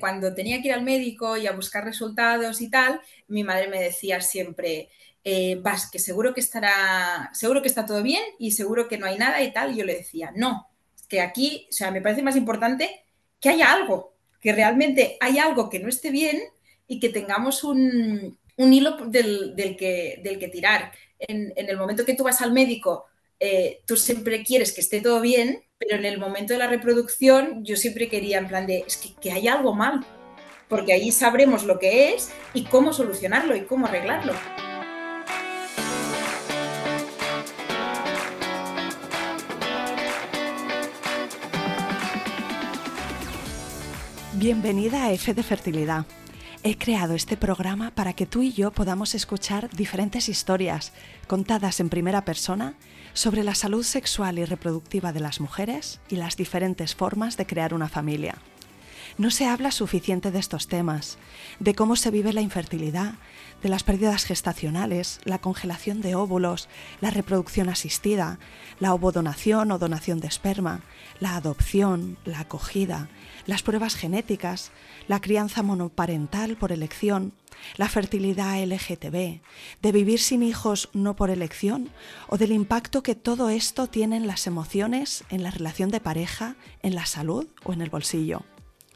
Cuando tenía que ir al médico y a buscar resultados y tal, mi madre me decía siempre, eh, vas, que seguro que estará, seguro que está todo bien y seguro que no hay nada y tal. Y yo le decía, no, que aquí, o sea, me parece más importante que haya algo, que realmente hay algo que no esté bien y que tengamos un, hilo del, que, del que tirar. En, el momento que tú vas al médico, eh, tú siempre quieres que esté todo bien, pero en el momento de la reproducción yo siempre quería en plan de, es que, que hay algo mal, porque ahí sabremos lo que es y cómo solucionarlo y cómo arreglarlo. Bienvenida a F de Fertilidad. He creado este programa para que tú y yo podamos escuchar diferentes historias contadas en primera persona sobre la salud sexual y reproductiva de las mujeres y las diferentes formas de crear una familia. No se habla suficiente de estos temas, de cómo se vive la infertilidad, de las pérdidas gestacionales, la congelación de óvulos, la reproducción asistida, la ovodonación o donación de esperma, la adopción, la acogida, las pruebas genéticas, la crianza monoparental por elección, la fertilidad LGTB, de vivir sin hijos no por elección o del impacto que todo esto tiene en las emociones, en la relación de pareja, en la salud o en el bolsillo.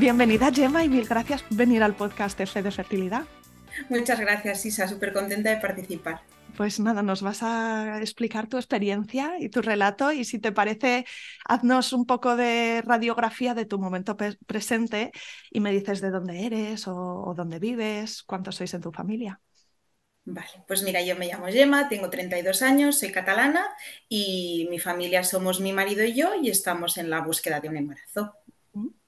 Bienvenida Gemma y mil gracias por venir al podcast F de Fertilidad. Muchas gracias Isa, súper contenta de participar. Pues nada, nos vas a explicar tu experiencia y tu relato y si te parece, haznos un poco de radiografía de tu momento presente y me dices de dónde eres o, o dónde vives, cuántos sois en tu familia. Vale, pues mira, yo me llamo Gemma, tengo 32 años, soy catalana y mi familia somos mi marido y yo y estamos en la búsqueda de un embarazo.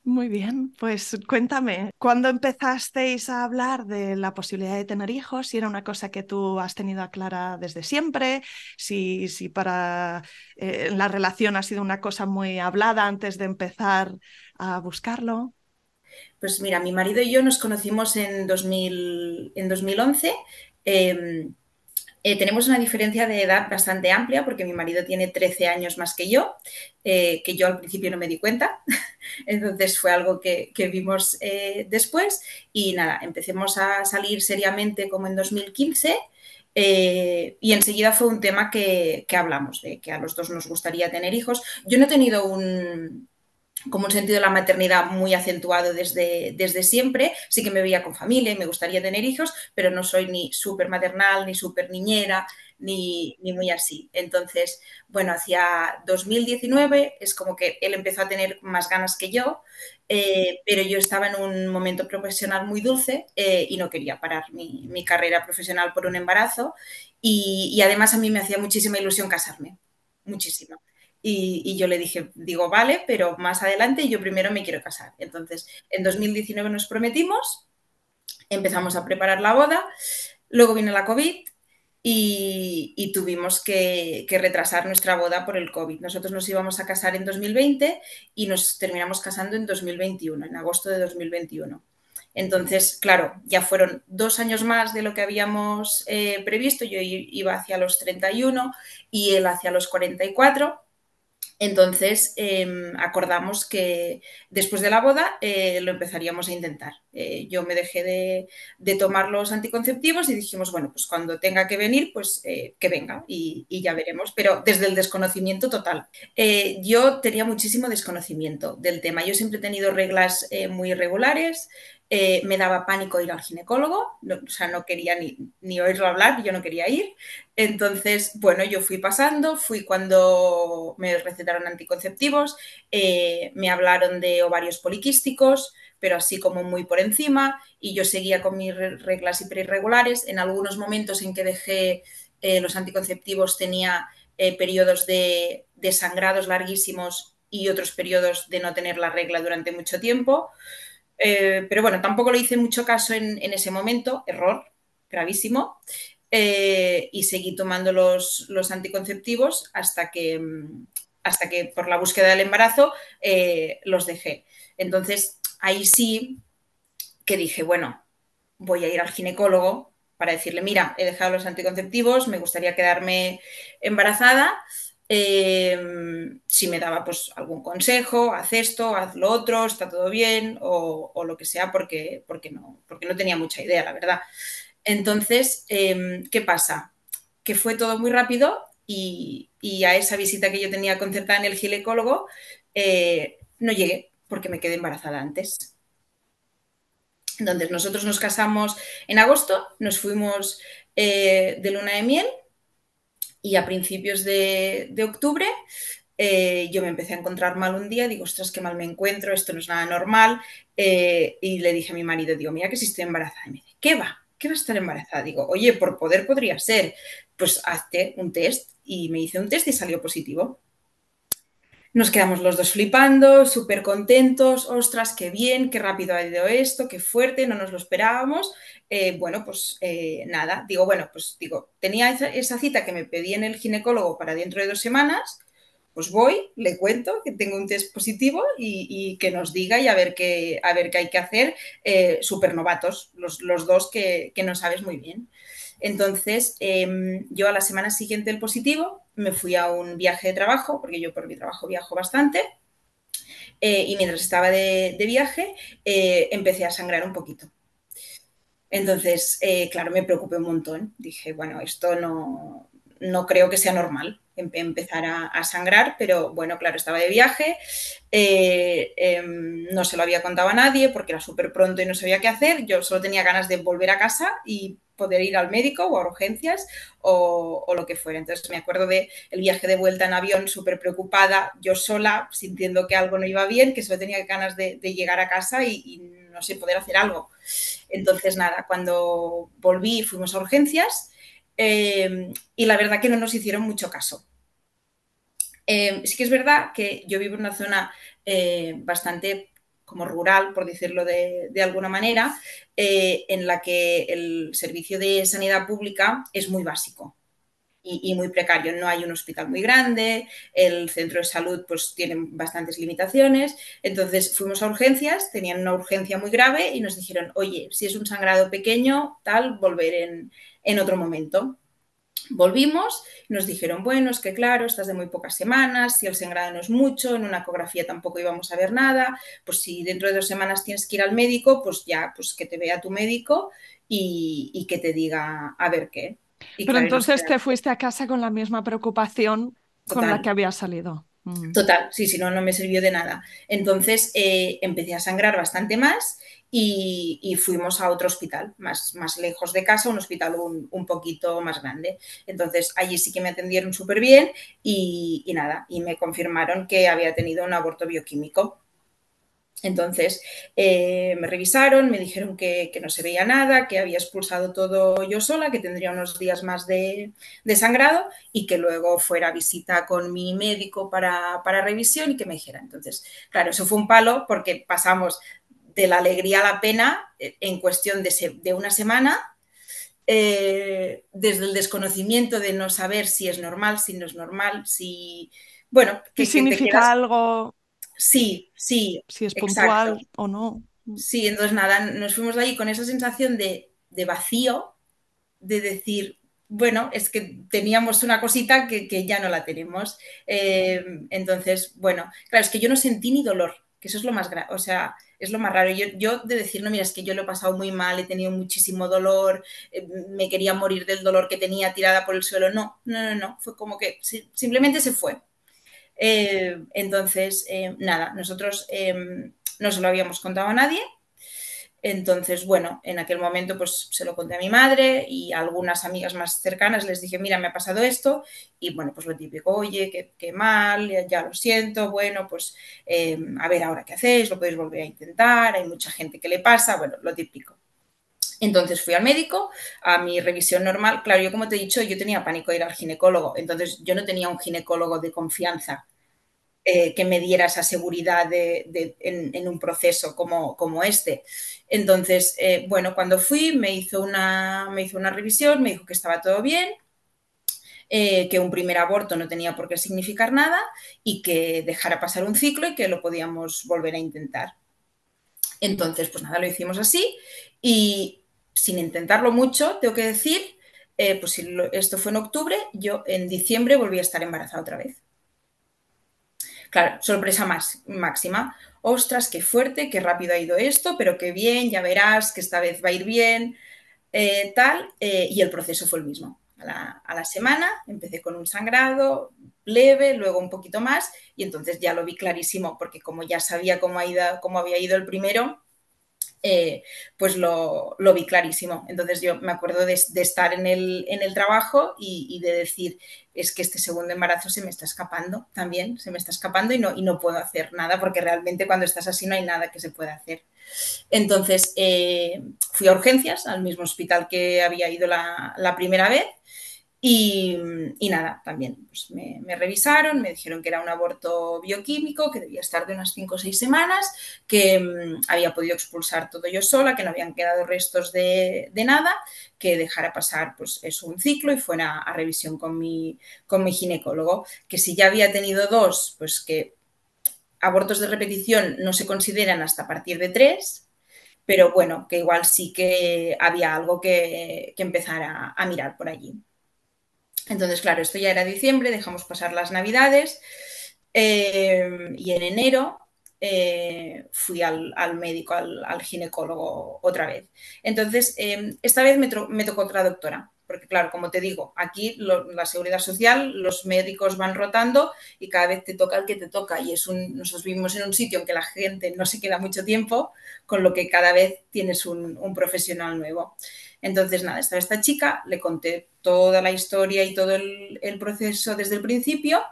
Muy bien, pues cuéntame, ¿cuándo empezasteis a hablar de la posibilidad de tener hijos? Si era una cosa que tú has tenido clara desde siempre, si, si para eh, la relación ha sido una cosa muy hablada antes de empezar a buscarlo. Pues mira, mi marido y yo nos conocimos en, 2000, en 2011. Eh, tenemos una diferencia de edad bastante amplia porque mi marido tiene 13 años más que yo, eh, que yo al principio no me di cuenta, entonces fue algo que, vimos eh, después y nada, empecemos a salir seriamente como en 2015 y enseguida fue un tema que hablamos, de que a los dos nos gustaría tener hijos. Yo no he tenido un, como un sentido de la maternidad muy acentuado desde, desde siempre. Sí que me veía con familia y me gustaría tener hijos, pero no soy ni súper maternal, ni súper niñera, ni, ni, muy así. Entonces, bueno, hacia 2019 es como que él empezó a tener más ganas que yo, eh, pero yo estaba en un momento profesional muy dulce eh, y no quería parar mi, mi, carrera profesional por un embarazo y, y además a mí me hacía muchísima ilusión casarme, muchísimo. Y, yo le dije, digo, vale, pero más adelante yo primero me quiero casar. Entonces, en 2019 nos prometimos, empezamos a preparar la boda, luego vino la COVID y, tuvimos que, retrasar nuestra boda por el COVID. Nosotros nos íbamos a casar en 2020 y nos terminamos casando en 2021, en agosto de 2021. Entonces, claro, ya fueron dos años más de lo que habíamos eh, previsto. Yo iba hacia los 31 y él hacia los 44 entonces em, acordamos que después de la boda eh, lo empezaríamos a intentar. Eh, yo me dejé de, tomar los anticonceptivos y dijimos, bueno, pues cuando tenga que venir, pues eh, que venga y, ya veremos, pero desde el desconocimiento total. yo tenía muchísimo desconocimiento del tema. Yo siempre he tenido reglas muy irregulares, eh, me daba pánico ir al ginecólogo, o sea, no quería ni, ni, oírlo hablar, yo no quería ir. Entonces, bueno, yo fui pasando, fui cuando me recetaron anticonceptivos, eh, me hablaron de ovarios poliquísticos, pero así como muy por encima, y yo seguía con mis reglas hiperirregulares. En algunos momentos en que dejé eh, los anticonceptivos tenía periodos de, de sangrados larguísimos y otros periodos de no tener la regla durante mucho tiempo. Eh, pero bueno, tampoco le hice mucho caso en, ese momento, error gravísimo. Eh, y seguí tomando los, anticonceptivos hasta que, hasta que por la búsqueda del embarazo eh, los dejé. Entonces, ahí sí que dije, bueno, voy a ir al ginecólogo para decirle, mira, he dejado los anticonceptivos, me gustaría quedarme embarazada. Eh, si me daba pues algún consejo, haz esto, haz lo otro, está todo bien o, lo que sea, porque, porque, no, porque no tenía mucha idea, la verdad. Entonces, eh, ¿qué pasa? Que fue todo muy rápido y, y, a esa visita que yo tenía concertada en el ginecólogo eh, no llegué porque me quedé embarazada antes. Entonces, nosotros nos casamos en agosto, nos fuimos eh, de luna de miel y a principios de, octubre eh, yo me empecé a encontrar mal un día, digo, ostras, qué mal me encuentro, esto no es nada normal. Eh, y le dije a mi marido, digo, mira que si estoy embarazada. Y me dice, ¿qué va? ¿qué va a estar embarazada? Digo, oye, por poder podría ser. Pues hazte un test. Y me hice un test y salió positivo. Nos quedamos los dos flipando, súper contentos, ostras, qué bien, qué rápido ha ido esto, qué fuerte, no nos lo esperábamos. Eh, bueno, pues eh, nada, digo, bueno, pues digo, tenía esa, cita que me pedí en el ginecólogo para dentro de dos semanas, pues voy, le cuento que tengo un test positivo y, y que nos diga y a ver qué, a ver qué hay que hacer, eh, súper novatos, los, los, dos que, que, no sabes muy bien. Entonces, eh, yo a la semana siguiente del positivo me fui a un viaje de trabajo, porque yo por mi trabajo viajo bastante, eh, y mientras estaba de, viaje eh, empecé a sangrar un poquito. Entonces, eh, claro, me preocupé un montón. Dije, bueno, esto no, no creo que sea normal empezar a, sangrar, pero bueno, claro, estaba de viaje, eh, no se lo había contado a nadie porque era súper pronto y no sabía qué hacer, yo solo tenía ganas de volver a casa y poder ir al médico o a urgencias o, lo que fuera. Entonces me acuerdo de viaje de vuelta en avión súper preocupada, yo sola, sintiendo que algo no iba bien, que solo tenía ganas de, llegar a casa y, no sé, poder hacer algo. Entonces nada, cuando volví fuimos a urgencias eh, y la verdad que no nos hicieron mucho caso. Eh, sí que es verdad que yo vivo en una zona eh, bastante como rural, por decirlo de, alguna manera, eh, en la que el servicio de sanidad pública es muy básico. Y, y, muy precario. No hay un hospital muy grande, el centro de salud pues tiene bastantes limitaciones. Entonces fuimos a urgencias, tenían una urgencia muy grave y nos dijeron, oye, si es un sangrado pequeño, tal, volver en, en otro momento. Volvimos, nos dijeron, bueno, es que claro, estás de muy pocas semanas, si el sangrado no es mucho, en una ecografía tampoco íbamos a ver nada, pues si dentro de dos semanas tienes que ir al médico, pues ya, pues que te vea tu médico y, y que te diga a ver qué. Y Pero claro, entonces te fuiste a casa con la misma preocupación Total. con la que había salido. Mm. Total, sí, sí, no, no me sirvió de nada. Entonces eh, empecé a sangrar bastante más y, fuimos a otro hospital, más, más lejos de casa, un hospital un, un, poquito más grande. Entonces allí sí que me atendieron súper bien y, y nada, y me confirmaron que había tenido un aborto bioquímico. Entonces eh, me revisaron, me dijeron que, que, no se veía nada, que había expulsado todo yo sola, que tendría unos días más de, de sangrado y que luego fuera a visita con mi médico para, para, revisión y que me dijera. Entonces, claro, eso fue un palo porque pasamos de la alegría a la pena eh, en cuestión de, se, de una semana, eh, desde el desconocimiento de no saber si es normal, si no es normal, si... Bueno, ¿qué significa quedas... algo? Sí, sí. Si es puntual exacto. o no. Sí, entonces nada, nos fuimos de ahí con esa sensación de, de vacío, de decir, bueno, es que teníamos una cosita que, que ya no la tenemos. Eh, entonces, bueno, claro, es que yo no sentí ni dolor, que eso es lo más grave, o sea, es lo más raro. Yo, yo, de decir, no, mira, es que yo lo he pasado muy mal, he tenido muchísimo dolor, eh, me quería morir del dolor que tenía tirada por el suelo. No, no, no, no, fue como que simplemente se fue. Eh, entonces, eh, nada, nosotros no se lo habíamos contado a nadie. Entonces, bueno, en aquel momento pues se lo conté a mi madre y a algunas amigas más cercanas les dije, mira, me ha pasado esto. Y bueno, pues lo típico, oye, qué, qué mal, ya, lo siento, bueno, pues eh, a ver ahora qué hacéis, lo podéis volver a intentar, hay mucha gente que le pasa, bueno, lo típico. Entonces fui al médico, a mi revisión normal. Claro, yo como te he dicho, yo tenía pánico de ir al ginecólogo, entonces yo no tenía un ginecólogo de confianza eh, que me diera esa seguridad de, en, un proceso como, como este. Entonces, eh, bueno, cuando fui me hizo, una, me hizo una revisión, me dijo que estaba todo bien, eh, que un primer aborto no tenía por qué significar nada y que dejara pasar un ciclo y que lo podíamos volver a intentar. Entonces, pues nada, lo hicimos así y sin intentarlo mucho, tengo que decir, pues si esto fue en octubre, yo en diciembre volví a estar embarazada otra vez. Claro, sorpresa más, máxima. Ostras, qué fuerte, qué rápido ha ido esto, pero qué bien, ya verás que esta vez va a ir bien, eh, tal. Eh, y el proceso fue el mismo. A la, a la, semana empecé con un sangrado leve, luego un poquito más, y entonces ya lo vi clarísimo, porque como ya sabía cómo, ha ido, cómo había ido el primero, eh, pues lo, vi clarísimo. Entonces yo me acuerdo de, estar en el, en el trabajo y, de decir, es que este segundo embarazo se me está escapando también, se me está escapando y no, y no puedo hacer nada, porque realmente cuando estás así no hay nada que se pueda hacer. Entonces eh, fui a urgencias, al mismo hospital que había ido la primera vez, y, y, nada, también pues me, revisaron, me dijeron que era un aborto bioquímico, que debía estar de unas 5 o 6 semanas, que um, había podido expulsar todo yo sola, que no habían quedado restos de, nada, que dejara pasar pues eso, un ciclo y fuera a revisión con mi, con mi ginecólogo, que si ya había tenido dos, pues que abortos de repetición no se consideran hasta partir de tres, pero bueno, que igual sí que había algo que, empezar a mirar por allí. Entonces, claro, esto ya era diciembre, dejamos pasar las navidades eh, y en enero eh, fui al, al médico, al, ginecólogo otra vez. Entonces, eh, esta vez me, tocó otra doctora, porque claro, como te digo, aquí la seguridad social, los médicos van rotando y cada vez te toca el que te toca y es un, nosotros vivimos en un sitio en que la gente no se queda mucho tiempo, con lo que cada vez tienes un profesional nuevo. Entonces, nada, estaba esta chica, le conté toda la historia y todo el, proceso desde el principio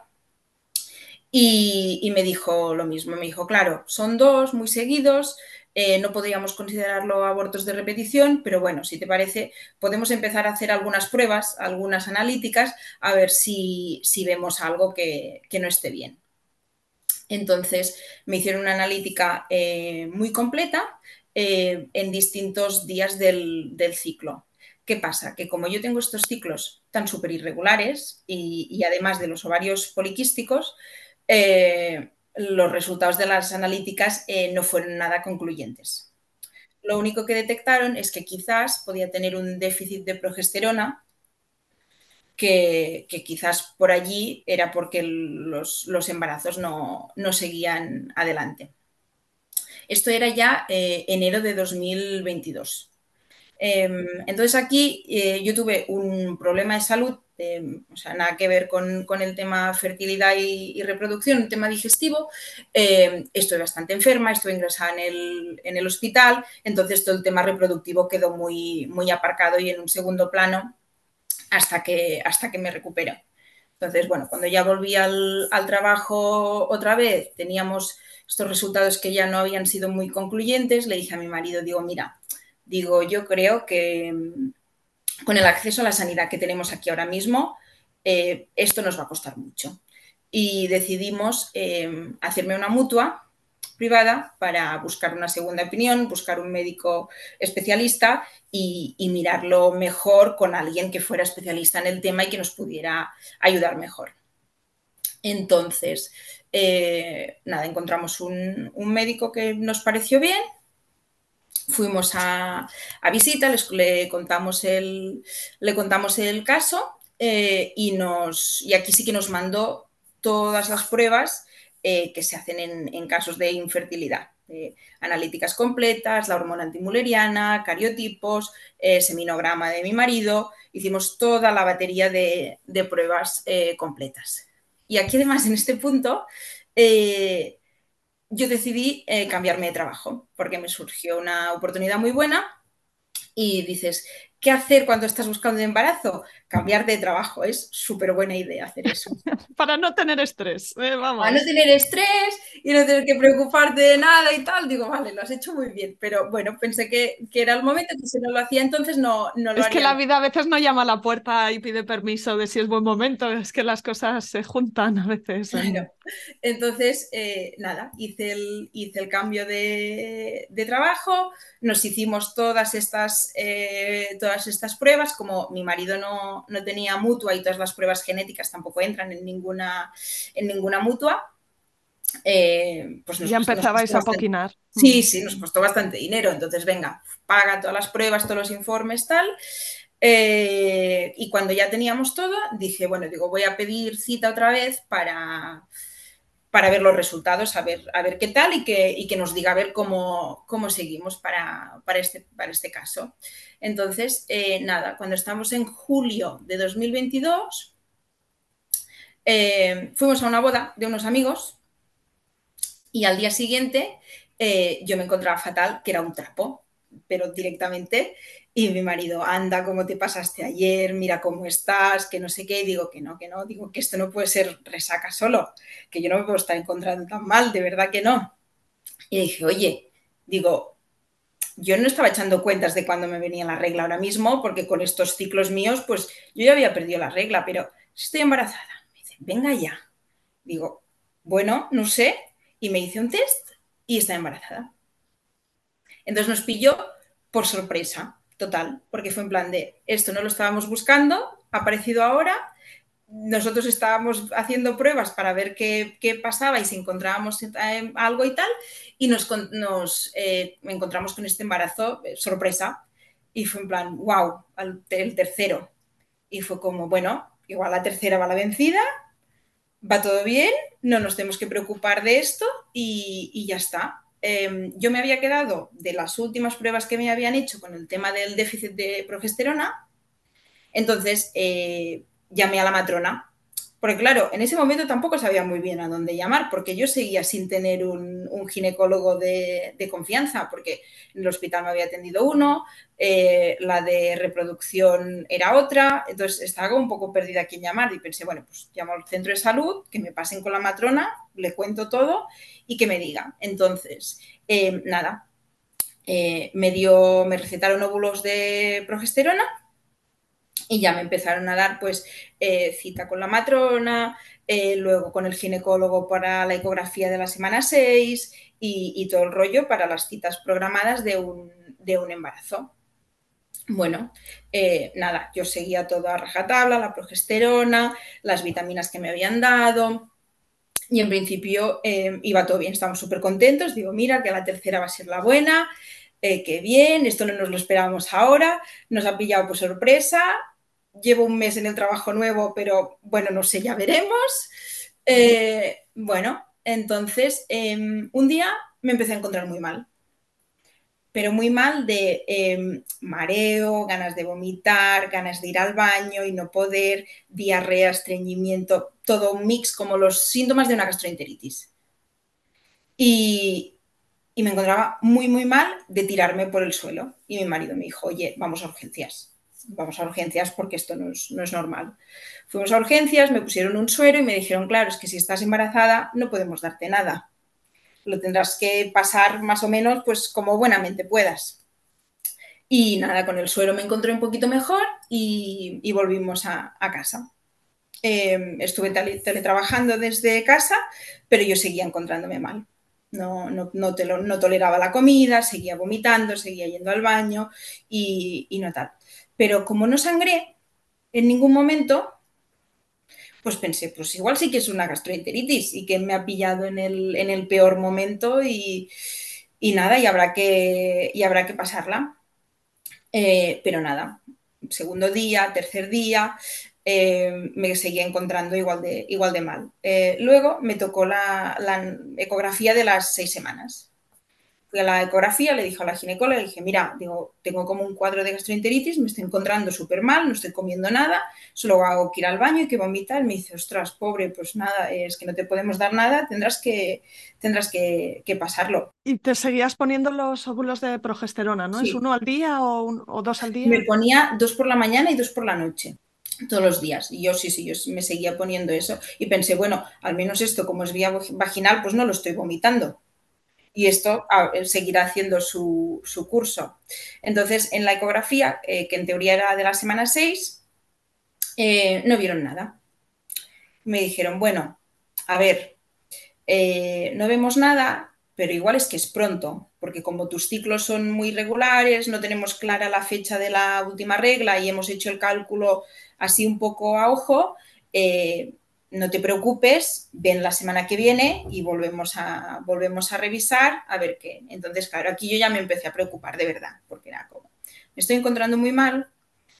y, y, me dijo lo mismo, me dijo, claro, son dos muy seguidos, eh, no podríamos considerarlo abortos de repetición, pero bueno, si te parece, podemos empezar a hacer algunas pruebas, algunas analíticas, a ver si, si vemos algo que, que, no esté bien. Entonces, me hicieron una analítica eh, muy completa eh, en distintos días del, ciclo. ¿Qué pasa? Que como yo tengo estos ciclos tan súper irregulares y, además de los ovarios poliquísticos, eh, los resultados de las analíticas eh, no fueron nada concluyentes. Lo único que detectaron es que quizás podía tener un déficit de progesterona, que, que quizás por allí era porque los, los embarazos no, no seguían adelante. Esto era ya eh, enero de 2022. Eh, entonces aquí eh, yo tuve un problema de salud, o sea, nada que ver con, con el tema fertilidad y, reproducción, un tema digestivo. estoy bastante enferma, estoy ingresada en el, en el, hospital, entonces todo el tema reproductivo quedó muy, muy aparcado y en un segundo plano hasta que, hasta que me recupero. Entonces, bueno, cuando ya volví al, al trabajo otra vez, teníamos estos resultados que ya no habían sido muy concluyentes, le dije a mi marido, digo, mira, digo, yo creo que mm, con el acceso a la sanidad que tenemos aquí ahora mismo, eh, esto nos va a costar mucho. Y decidimos eh, hacerme una mutua privada para buscar una segunda opinión, buscar un médico especialista y, mirarlo mejor con alguien que fuera especialista en el tema y que nos pudiera ayudar mejor. Entonces, eh, nada, encontramos un, médico que nos pareció bien, fuimos a, visita, le, contamos el, le contamos el caso eh, y, nos, y aquí sí que nos mandó todas las pruebas eh, que se hacen en, casos de infertilidad. Analíticas completas, la hormona antimuleriana, cariotipos, seminograma de mi marido, hicimos toda la batería de pruebas completas. Y aquí además en este punto eh, yo decidí eh, cambiarme de trabajo porque me surgió una oportunidad muy buena y dices, ¿Qué hacer cuando estás buscando embarazo? Cambiar de trabajo. Es súper buena idea hacer eso. Para no tener estrés, eh, vamos. Para no tener estrés y no tener que preocuparte de nada y tal. Digo, vale, lo has hecho muy bien. Pero bueno, pensé que, que era el momento, que si no lo hacía entonces no, no lo Es que la vida a veces no llama a la puerta y pide permiso de si es buen momento. Es que las cosas se juntan a veces. Claro. Entonces, eh, nada, hice el, hice el cambio de, de trabajo, nos hicimos todas estas, eh, todas estas pruebas, como mi marido no, no, tenía mutua y todas las pruebas genéticas tampoco entran en ninguna, en ninguna mutua. Eh, pues nos, ya empezabais a poquinar. Sí, mm. sí, nos costó bastante dinero. Entonces, venga, paga todas las pruebas, todos los informes, tal. Eh, y cuando ya teníamos todo, dije, bueno, digo, voy a pedir cita otra vez para, para ver los resultados, a ver, qué tal y que, y que nos diga a ver cómo, cómo seguimos para, para, este, para este caso. Entonces, eh, nada, cuando estamos en julio de 2022, eh, fuimos a una boda de unos amigos y al día siguiente eh, yo me encontraba fatal, que era un trapo, pero directamente. Y mi marido, anda, ¿cómo te pasaste ayer? Mira cómo estás, que no sé qué. Y digo que no, que no, digo que esto no puede ser resaca solo, que yo no me puedo estar encontrando tan mal, de verdad que no. Y dije, oye, digo, yo no estaba echando cuentas de cuándo me venía la regla ahora mismo, porque con estos ciclos míos, pues yo ya había perdido la regla, pero estoy embarazada. Me dice, venga ya. Digo, bueno, no sé. Y me hice un test y está embarazada. Entonces nos pilló por sorpresa total, porque fue en plan de esto no lo estábamos buscando, ha aparecido ahora, nosotros estábamos haciendo pruebas para ver qué, qué pasaba y si encontrábamos algo y tal, y nos, nos eh, encontramos con este embarazo, eh, sorpresa, y fue en plan, wow, el, el tercero. Y fue como, bueno, igual la tercera va la vencida, va todo bien, no nos tenemos que preocupar de esto y, y ya está. Em, yo me había quedado de las últimas pruebas que me habían hecho con el tema del déficit de progesterona, entonces eh, llamé a la matrona porque claro, en ese momento tampoco sabía muy bien a dónde llamar, porque yo seguía sin tener un, ginecólogo de, confianza, porque en el hospital me había atendido uno, eh, la de reproducción era otra, entonces estaba un poco perdida a quién llamar y pensé, bueno, pues llamo al centro de salud, que me pasen con la matrona, le cuento todo y que me diga. Entonces, eh, nada, eh, me, dio, me recetaron óvulos de progesterona y ya me empezaron a dar pues eh, cita con la matrona, eh, luego con el ginecólogo para la ecografía de la semana 6 y, todo el rollo para las citas programadas de un, embarazo. Bueno, eh, nada, yo seguía todo a rajatabla, la progesterona, las vitaminas que me habían dado, y en principio iba todo bien, estábamos súper contentos. Digo, mira, que la tercera va a ser la buena, eh, qué bien, esto no nos lo esperábamos ahora, nos ha pillado por sorpresa, llevo un mes en el trabajo nuevo, pero bueno, no sé, ya veremos. Eh, bueno, entonces em, un día me empecé a encontrar muy mal, pero muy mal de em, mareo, ganas de vomitar, ganas de ir al baño y no poder, diarrea, estreñimiento, todo un mix como los síntomas de una gastroenteritis. Y, y me encontraba muy, muy mal de tirarme por el suelo. Y mi marido me dijo, oye, vamos a urgencias vamos a urgencias porque esto no es, normal. Fuimos a urgencias, me pusieron un suero y me dijeron, claro, es que si estás embarazada no podemos darte nada. Lo tendrás que pasar más o menos pues como buenamente puedas. Y nada, con el suero me encontré un poquito mejor y, volvimos a, casa. Em, estuve teletrabajando desde casa, pero yo seguía encontrándome mal. No, no, no, toleraba la comida, seguía vomitando, seguía yendo al baño y, y no tal. Pero como no sangré en ningún momento, pues pensé, pues igual sí que es una gastroenteritis y que me ha pillado en el, peor momento y, nada, y habrá que, y habrá que pasarla. Eh, pero nada, segundo día, tercer día, eh, me seguía encontrando igual de, igual de mal. Eh, luego me tocó la, ecografía de las seis semanas. Fui a la ecografía, le dije a la ginecóloga, le dije, mira, digo, tengo como un cuadro de gastroenteritis, me estoy encontrando súper mal, no estoy comiendo nada, solo hago que ir al baño y que vomitar. Me dice, ostras, pobre, pues nada, es que no te podemos dar nada, tendrás que, tendrás que, pasarlo. Y te seguías poniendo los óvulos de progesterona, ¿no? ¿Es uno al día o, o dos al día? Me ponía dos por la mañana y dos por la noche todos los días. Y yo sí, sí, yo me seguía poniendo eso y pensé, bueno, al menos esto como es vía vaginal, pues no lo estoy vomitando y esto ah, seguirá haciendo su, curso. Entonces, en la ecografía, eh, que en teoría era de la semana 6, eh, no vieron nada. Me dijeron, bueno, a ver, eh, no vemos nada, pero igual es que es pronto, porque como tus ciclos son muy regulares, no tenemos clara la fecha de la última regla y hemos hecho el cálculo así un poco a ojo, no te preocupes, ven la semana que viene y volvemos a, volvemos a revisar a ver qué. Entonces, claro, aquí yo ya me empecé a preocupar de verdad, porque era como, me estoy encontrando muy mal,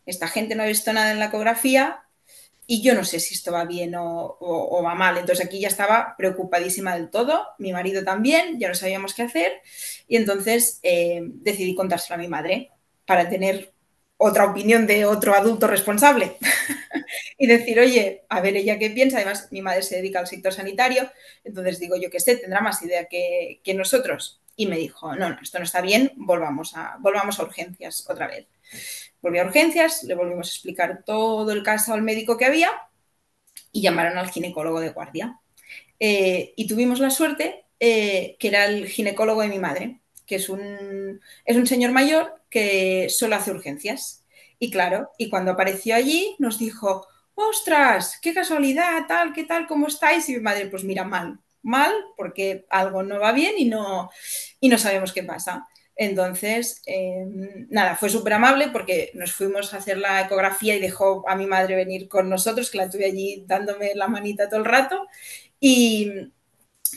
esta gente no ha visto nada en la ecografía y yo no sé si esto va bien o, va mal. Entonces aquí ya estaba preocupadísima del todo, mi marido también, ya no sabíamos qué hacer y entonces eh, decidí contárselo a mi madre para tener otra opinión de otro adulto responsable y decir, oye, a ver ella qué piensa. Además, mi madre se dedica al sector sanitario, entonces digo, yo qué sé, tendrá más idea que, nosotros. Y me dijo, no, no, esto no está bien, volvamos a, volvamos a urgencias otra vez. Volví a urgencias, le volvimos a explicar todo el caso al médico que había y llamaron al ginecólogo de guardia. Eh, y tuvimos la suerte eh, que era el ginecólogo de mi madre, que es un, es un señor mayor que solo hace urgencias. Y claro, y cuando apareció allí nos dijo, ostras, qué casualidad, tal, qué tal, cómo estáis. Y mi madre, pues mira, mal, mal, porque algo no va bien y no, y no sabemos qué pasa. Entonces, em, nada, fue súper amable porque nos fuimos a hacer la ecografía y dejó a mi madre venir con nosotros, que la tuve allí dándome la manita todo el rato. Y,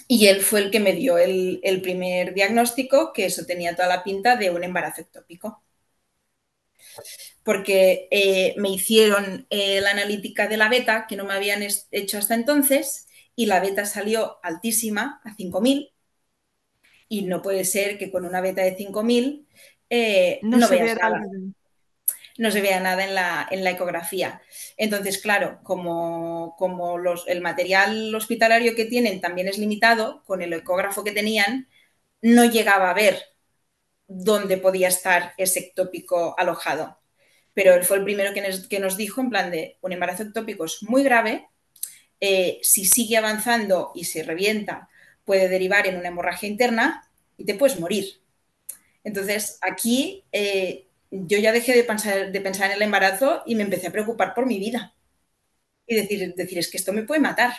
y él fue el que me dio el, primer diagnóstico, que eso tenía toda la pinta de un embarazo ectópico. Porque eh, me hicieron eh, la analítica de la beta, que no me habían hecho hasta entonces, y la beta salió altísima, a 5000. Y no puede ser que con una beta de 5000 eh, no, no veas nada no se vea nada en la, en la ecografía. Entonces, claro, como, como los, el material hospitalario que tienen también es limitado, con el ecógrafo que tenían, no llegaba a ver dónde podía estar ese ectópico alojado. Pero él fue el primero que nos, que nos dijo, en plan de, un embarazo ectópico es muy grave, eh, si sigue avanzando y se revienta, puede derivar en una hemorragia interna y te puedes morir. Entonces, aquí eh, yo ya dejé de pensar, de pensar en el embarazo y me empecé a preocupar por mi vida. Y decir, decir es que esto me puede matar.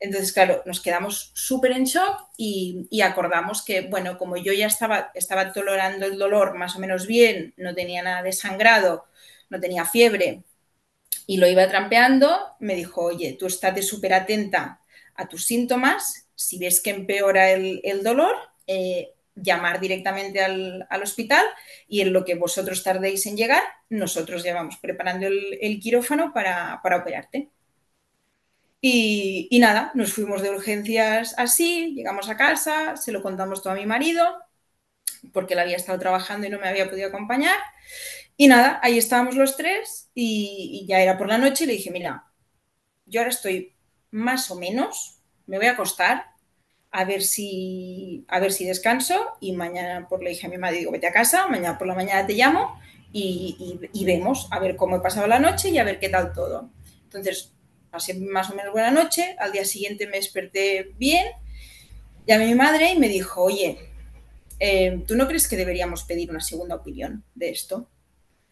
Entonces, claro, nos quedamos súper en shock y, acordamos que, bueno, como yo ya estaba, estaba tolerando el dolor más o menos bien, no tenía nada de sangrado, no tenía fiebre y lo iba trampeando, me dijo, oye, tú estate súper atenta a tus síntomas, si ves que empeora el, dolor, eh, llamar directamente al, hospital y en lo que vosotros tardéis en llegar, nosotros ya vamos preparando el, quirófano para, operarte. Y, nada, nos fuimos de urgencias así, llegamos a casa, se lo contamos todo a mi marido, porque él había estado trabajando y no me había podido acompañar. Y nada, ahí estábamos los tres y, y ya era por la noche y le dije, mira, yo ahora estoy más o menos, me voy a acostar, a ver si, a ver si descanso y mañana por le dije a mi madre, digo, vete a casa, mañana por la mañana te llamo y, vemos a ver cómo he pasado la noche y a ver qué tal todo. Entonces, pasé más o menos buena noche, al día siguiente me desperté bien, llamé a mi madre y me dijo, oye, eh, ¿tú no crees que deberíamos pedir una segunda opinión de esto?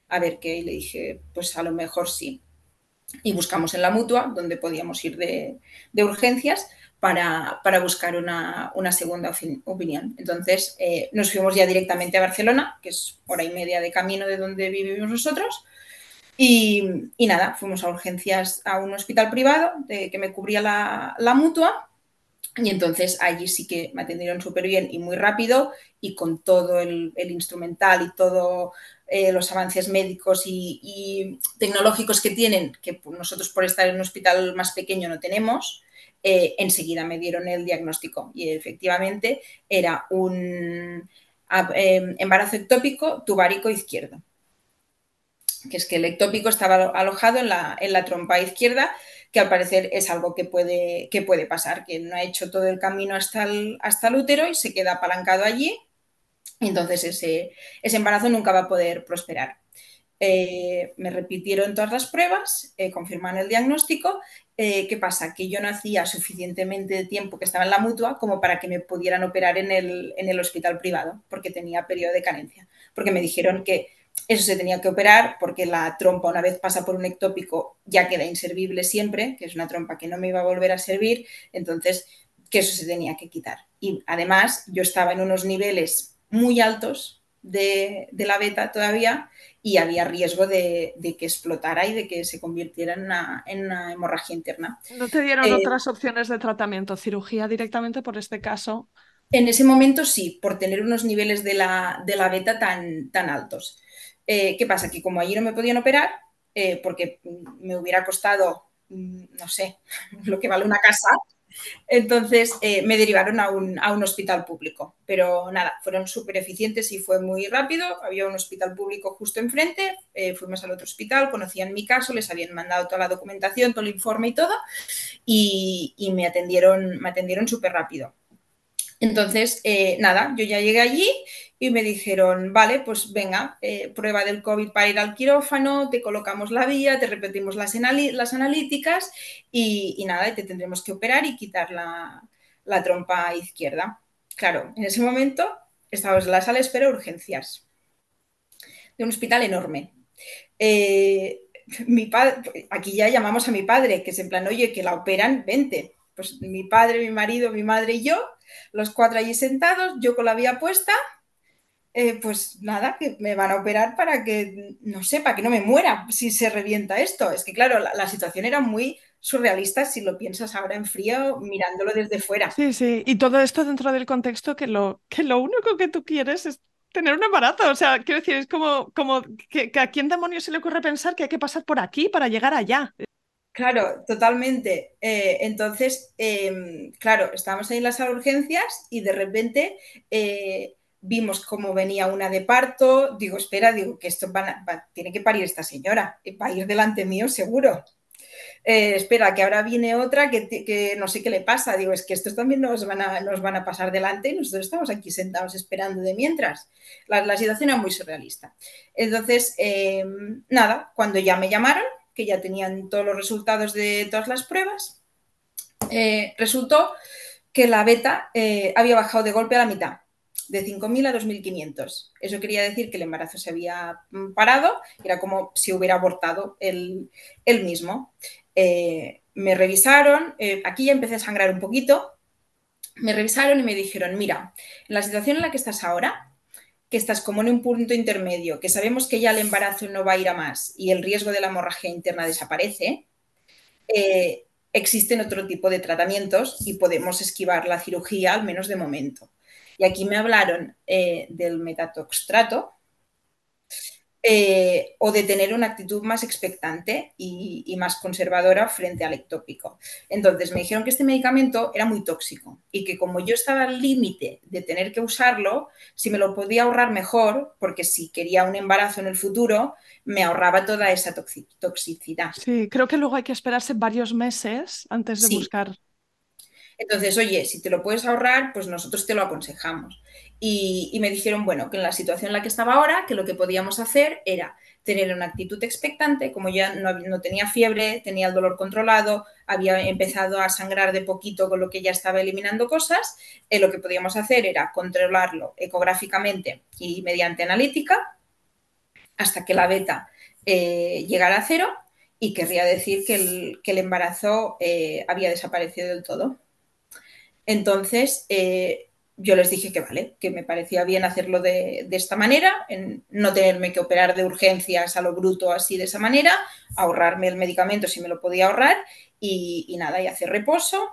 A ver qué, y le dije, pues a lo mejor sí. Y buscamos en la mutua, donde podíamos ir de, de urgencias, para, buscar una, segunda opinión. Entonces eh, nos fuimos ya directamente a Barcelona, que es hora y media de camino de donde vivimos nosotros. Y, nada, fuimos a urgencias a un hospital privado de, que me cubría la, mutua. Y entonces allí sí que me atendieron súper bien y muy rápido y con todo el, instrumental y todos eh, los avances médicos y, tecnológicos que tienen, que nosotros por estar en un hospital más pequeño no tenemos, eh, enseguida me dieron el diagnóstico y efectivamente era un em, embarazo ectópico tubárico izquierdo que es que el ectópico estaba alojado en la, en la trompa izquierda que al parecer es algo que puede, que puede pasar, que no ha hecho todo el camino hasta el, hasta el útero y se queda apalancado allí. Entonces ese, ese embarazo nunca va a poder prosperar. Eh, me repitieron todas las pruebas, eh, confirmaron el diagnóstico. Eh, ¿Qué pasa? Que yo no hacía suficientemente tiempo que estaba en la mutua como para que me pudieran operar en el, en el hospital privado, porque tenía periodo de carencia. Porque me dijeron que eso se tenía que operar porque la trompa, una vez pasa por un ectópico, ya queda inservible siempre, que es una trompa que no me iba a volver a servir, entonces que eso se tenía que quitar. Y además yo estaba en unos niveles muy altos de, la beta todavía y había riesgo de, que explotara y de que se convirtiera en una, hemorragia interna. ¿No te dieron eh, otras opciones de tratamiento? ¿Cirugía directamente por este caso? En ese momento sí, por tener unos niveles de la, beta tan, tan altos. Eh, ¿Qué pasa? Que como allí no me podían operar, eh, porque me hubiera costado, mm, no sé, lo que vale una casa, entonces eh, me derivaron a un, hospital público. Pero nada, fueron súper eficientes y fue muy rápido. Había un hospital público justo enfrente, fuimos al otro hospital, conocían mi caso, les habían mandado toda la documentación, todo el informe y todo, y, y me atendieron, me atendieron súper rápido. Entonces, nada, yo ya llegué allí y me dijeron, vale, pues venga, eh, prueba del COVID para ir al quirófano, te colocamos la vía, te repetimos las, analíticas y, nada, y te tendremos que operar y quitar la, trompa izquierda. Claro, en ese momento estábamos en la sala de espera urgencias de un hospital enorme. Eh, mi aquí ya llamamos a mi padre, que es en plan, oye, que la operan, vente. Pues mi padre, mi marido, mi madre y yo, los cuatro allí sentados, yo con la vía puesta, eh, pues nada, que me van a operar para que, no sé, para que no me muera si se revienta esto. Es que claro, la, situación era muy surrealista si lo piensas ahora en frío mirándolo desde fuera. Sí, sí, y todo esto dentro del contexto que lo, que lo único que tú quieres es tener un embarazo. O sea, quiero decir, es como, como que, a quién demonios se le ocurre pensar que hay que pasar por aquí para llegar allá. Claro, totalmente. Eh, entonces, em, claro, estábamos ahí en las urgencias y de repente eh, vimos cómo venía una de parto, digo, espera, digo, que esto tiene que parir esta señora, va a ir delante mío seguro. Eh, espera, que ahora viene otra que, no sé qué le pasa, digo, es que estos también nos van a, nos van a pasar delante y nosotros estamos aquí sentados esperando de mientras. La, situación era muy surrealista. Entonces, em, nada, cuando ya me llamaron, que ya tenían todos los resultados de todas las pruebas, eh, resultó que la beta eh, había bajado de golpe a la mitad de 5.000 a 2.500. Eso quería decir que el embarazo se había mm, parado, era como si hubiera abortado el, mismo. Eh, me revisaron, aquí ya empecé a sangrar un poquito, me revisaron y me dijeron, mira, en la situación en la que estás ahora, que estás como en un punto intermedio, que sabemos que ya el embarazo no va a ir a más y el riesgo de la hemorragia interna desaparece, eh, existen otro tipo de tratamientos y podemos esquivar la cirugía, al menos de momento. Y aquí me hablaron eh, del metatoxtrato eh, o de tener una actitud más expectante y, más conservadora frente al ectópico. Entonces me dijeron que este medicamento era muy tóxico y que como yo estaba al límite de tener que usarlo, si me lo podía ahorrar mejor, porque si quería un embarazo en el futuro, me ahorraba toda esa toxicidad. Sí, creo que luego hay que esperarse varios meses antes de buscar entonces, oye, si te lo puedes ahorrar, pues nosotros te lo aconsejamos. Y, me dijeron, bueno, que en la situación en la que estaba ahora, que lo que podíamos hacer era tener una actitud expectante, como ya no, tenía fiebre, tenía el dolor controlado, había empezado a sangrar de poquito con lo que ya estaba eliminando cosas, eh, lo que podíamos hacer era controlarlo ecográficamente y mediante analítica hasta que la beta eh, llegara a cero y querría decir que el, embarazo eh, había desaparecido del todo. Entonces, yo les dije que vale, que me parecía bien hacerlo de, esta manera, en no tenerme que operar de urgencias a lo bruto así de esa manera, ahorrarme el medicamento si me lo podía ahorrar y, nada, y hacer reposo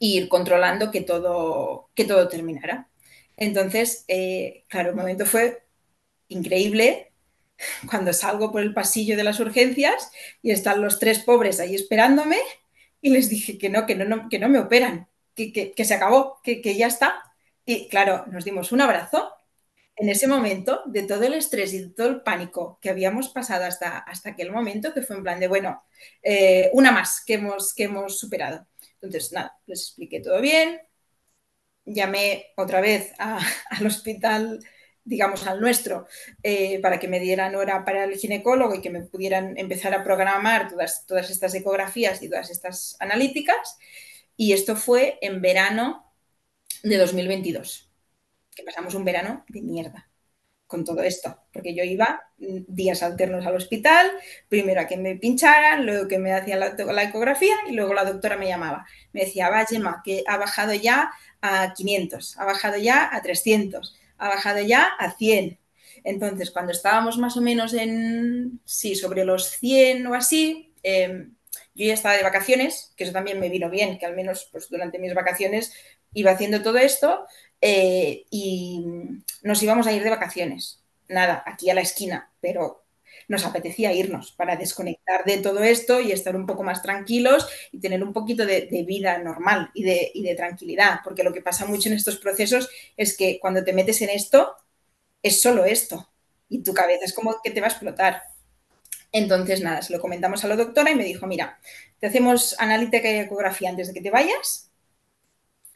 e ir controlando que todo, que todo terminara. Entonces, eh, claro, el momento fue increíble cuando salgo por el pasillo de las urgencias y están los tres pobres ahí esperándome y les dije que no, que no, que no me operan, que, se acabó, que, ya está. Y claro, nos dimos un abrazo en ese momento de todo el estrés y todo el pánico que habíamos pasado hasta, hasta aquel momento, que fue en plan de, bueno, eh, una más que hemos, que hemos superado. Entonces, nada, les expliqué todo bien, llamé otra vez al hospital, digamos al nuestro, eh, para que me dieran hora para el ginecólogo y que me pudieran empezar a programar todas, todas estas ecografías y todas estas analíticas. Y esto fue en verano de 2022 que pasamos un verano de mierda con todo esto, porque yo iba días alternos al hospital, primero a que me pincharan, luego que me hacían la, ecografía y luego la doctora me llamaba. Me decía, va, que ha bajado ya a 500, ha bajado ya a 300, ha bajado ya a 100. Entonces, cuando estábamos más o menos en, sí, sobre los 100 o así, eh, yo ya estaba de vacaciones, que eso también me vino bien, que al menos pues, durante mis vacaciones iba haciendo todo esto, eh, y nos íbamos a ir de vacaciones. Nada, aquí a la esquina, pero nos apetecía irnos para desconectar de todo esto y estar un poco más tranquilos y tener un poquito de, de vida normal y de, y de, tranquilidad, porque lo que pasa mucho en estos procesos es que cuando te metes en esto, es solo esto y tu cabeza es como que te va a explotar. Entonces, nada, se lo comentamos a la doctora y me dijo, mira, te hacemos analítica y ecografía antes de que te vayas.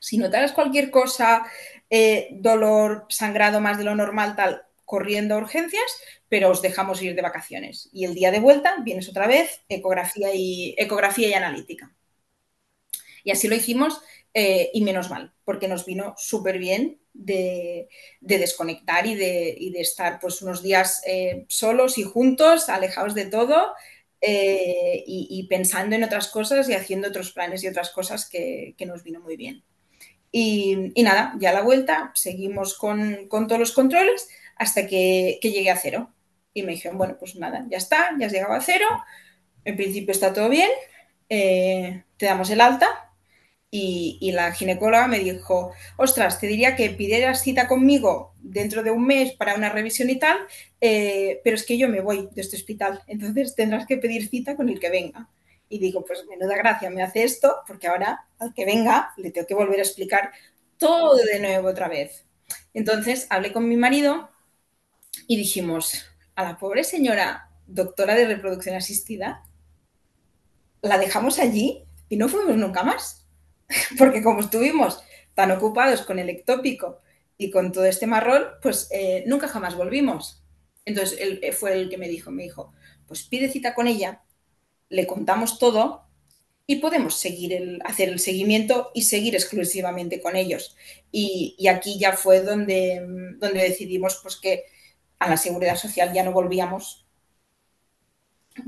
Si notaras cualquier cosa, eh, dolor, sangrado más de lo normal, tal, corriendo a urgencias, pero os dejamos ir de vacaciones. Y el día de vuelta vienes otra vez, ecografía y, ecografía y analítica. Y así lo hicimos eh, y menos mal, porque nos vino súper bien de, de, desconectar y de, estar pues unos días eh, solos y juntos, alejados de todo eh, y, y, pensando en otras cosas y haciendo otros planes y otras cosas que, nos vino muy bien. Y, nada, ya a la vuelta seguimos con, todos los controles hasta que, que, llegué a cero. Y me dijeron, bueno, pues nada, ya está, ya has llegado a cero, en principio está todo bien, eh, te damos el alta. Y, la ginecóloga me dijo, ostras, te diría que pidieras cita conmigo dentro de un mes para una revisión y tal, eh, pero es que yo me voy de este hospital, entonces tendrás que pedir cita con el que venga. Y digo, pues menuda gracia me hace esto, porque ahora al que venga le tengo que volver a explicar todo de nuevo otra vez. Entonces hablé con mi marido y dijimos, a la pobre señora doctora de reproducción asistida, la dejamos allí y no fuimos nunca más. Porque como estuvimos tan ocupados con el ectópico y con todo este marrón, pues eh, nunca jamás volvimos. Entonces él fue el que me dijo, me dijo, pues pide cita con ella, le contamos todo y podemos seguir el, hacer el seguimiento y seguir exclusivamente con ellos. Y, aquí ya fue donde, donde decidimos pues, que a la seguridad social ya no volvíamos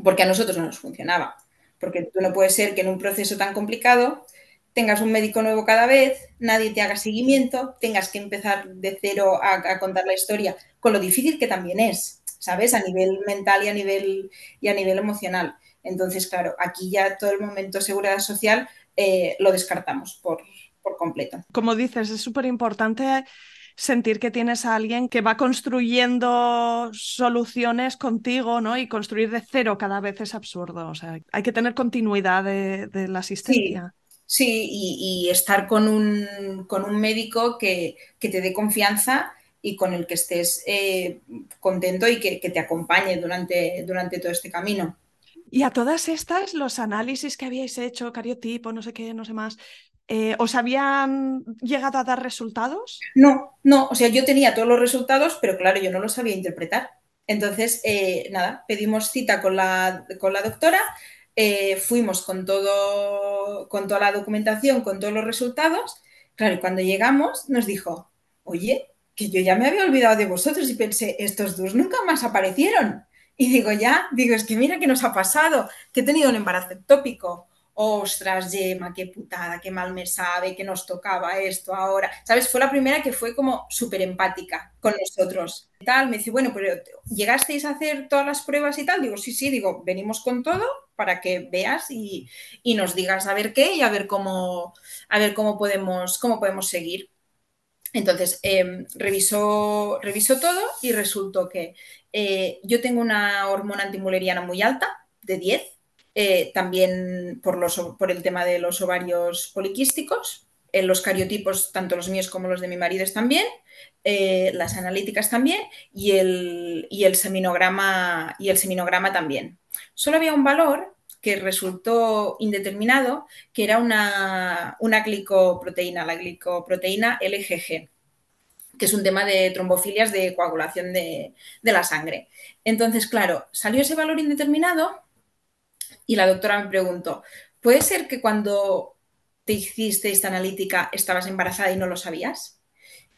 porque a nosotros no nos funcionaba. Porque tú no puede ser que en un proceso tan complicado tengas un médico nuevo cada vez, nadie te haga seguimiento, tengas que empezar de cero a, a contar la historia, con lo difícil que también es, ¿sabes? A nivel mental y a nivel, y a nivel emocional. Entonces, claro, aquí ya todo el momento seguridad social eh, lo descartamos por, por completo. Como dices, es súper importante sentir que tienes a alguien que va construyendo soluciones contigo, ¿no? Y construir de cero cada vez es absurdo. O sea, hay que tener continuidad de, de la asistencia. Sí, sí y, y, estar con un, con un médico que, que, te dé confianza y con el que estés eh, contento y que, que, te acompañe durante, durante todo este camino. Y a todas estas, los análisis que habíais hecho, cariotipo, no sé qué, no sé más, eh, ¿os habían llegado a dar resultados? No, no, o sea, yo tenía todos los resultados, pero claro, yo no los sabía interpretar. Entonces, eh, nada, pedimos cita con la, con la doctora, eh, fuimos con, todo, con toda la documentación, con todos los resultados. Claro, cuando llegamos nos dijo, oye, que yo ya me había olvidado de vosotros y pensé, estos dos nunca más aparecieron. Y digo, ya, digo, es que mira qué nos ha pasado, que he tenido un embarazo ectópico. Ostras, Gemma, qué putada, qué mal me sabe, que nos tocaba esto ahora. ¿Sabes? Fue la primera que fue como súper empática con nosotros. Tal, me dice, bueno, pero ¿llegasteis a hacer todas las pruebas y tal? Digo, sí, sí, digo, venimos con todo para que veas y, y nos digas a ver qué y a ver cómo, a ver cómo podemos, cómo podemos seguir. Entonces, eh, revisó, revisó todo y resultó que eh, yo tengo una hormona antimuleriana muy alta, de 10, eh, también por, los, por el tema de los ovarios poliquísticos, en los cariotipos, tanto los míos como los de mi marido están bien, eh, las analíticas también y el, y el, seminograma, y el seminograma también. Solo había un valor que resultó indeterminado, que era una, una glicoproteína, la glicoproteína LGG que es un tema de trombofilias de coagulación de, de, la sangre. Entonces, claro, salió ese valor indeterminado y la doctora me preguntó, ¿puede ser que cuando te hiciste esta analítica estabas embarazada y no lo sabías?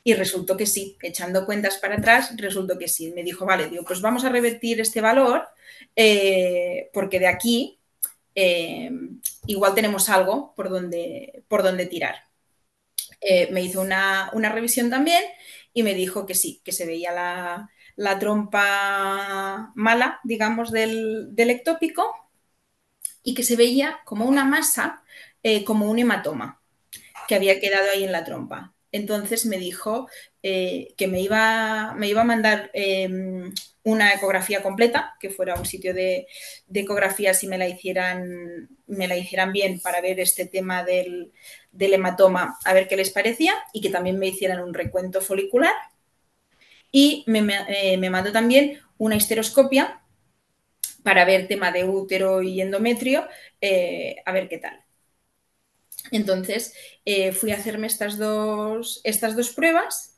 Y resultó que sí, echando cuentas para atrás, resultó que sí. Me dijo, vale, digo, pues vamos a revertir este valor eh, porque de aquí eh, igual tenemos algo por donde, por donde tirar. Eh, me hizo una, una, revisión también y me dijo que sí, que se veía la, la trompa mala, digamos, del, del, ectópico y que se veía como una masa, como un hematoma que había quedado ahí en la trompa. Entonces me dijo eh, que me iba, me iba, a mandar eh, una ecografía completa, que fuera un sitio de, ecografía si me la, hicieran, me la hicieran bien para ver este tema del, del, hematoma, a ver qué les parecía, y que también me hicieran un recuento folicular. Y me, me, eh, mandó también una histeroscopia para ver tema de útero y endometrio, eh, a ver qué tal. Entonces eh, fui a hacerme estas dos, estas dos pruebas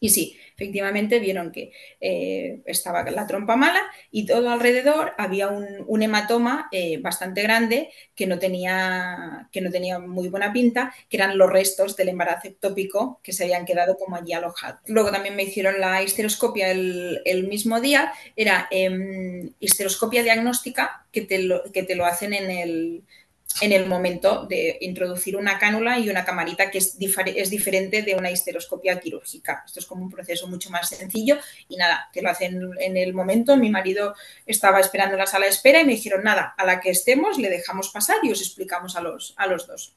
y sí, efectivamente vieron que eh, estaba la trompa mala y todo alrededor había un, hematoma eh, bastante grande que no, tenía, que no tenía muy buena pinta, que eran los restos del embarazo ectópico que se habían quedado como allí alojados. Luego también me hicieron la histeroscopia el, el mismo día, era eh, histeroscopia diagnóstica que te lo, que te lo hacen en el en el momento de introducir una cánula y una camarita que es, es, diferente de una histeroscopia quirúrgica. Esto es como un proceso mucho más sencillo y nada, te lo hacen en el momento. Mi marido estaba esperando en la sala de espera y me dijeron, nada, a la que estemos le dejamos pasar y os explicamos a los, a los dos.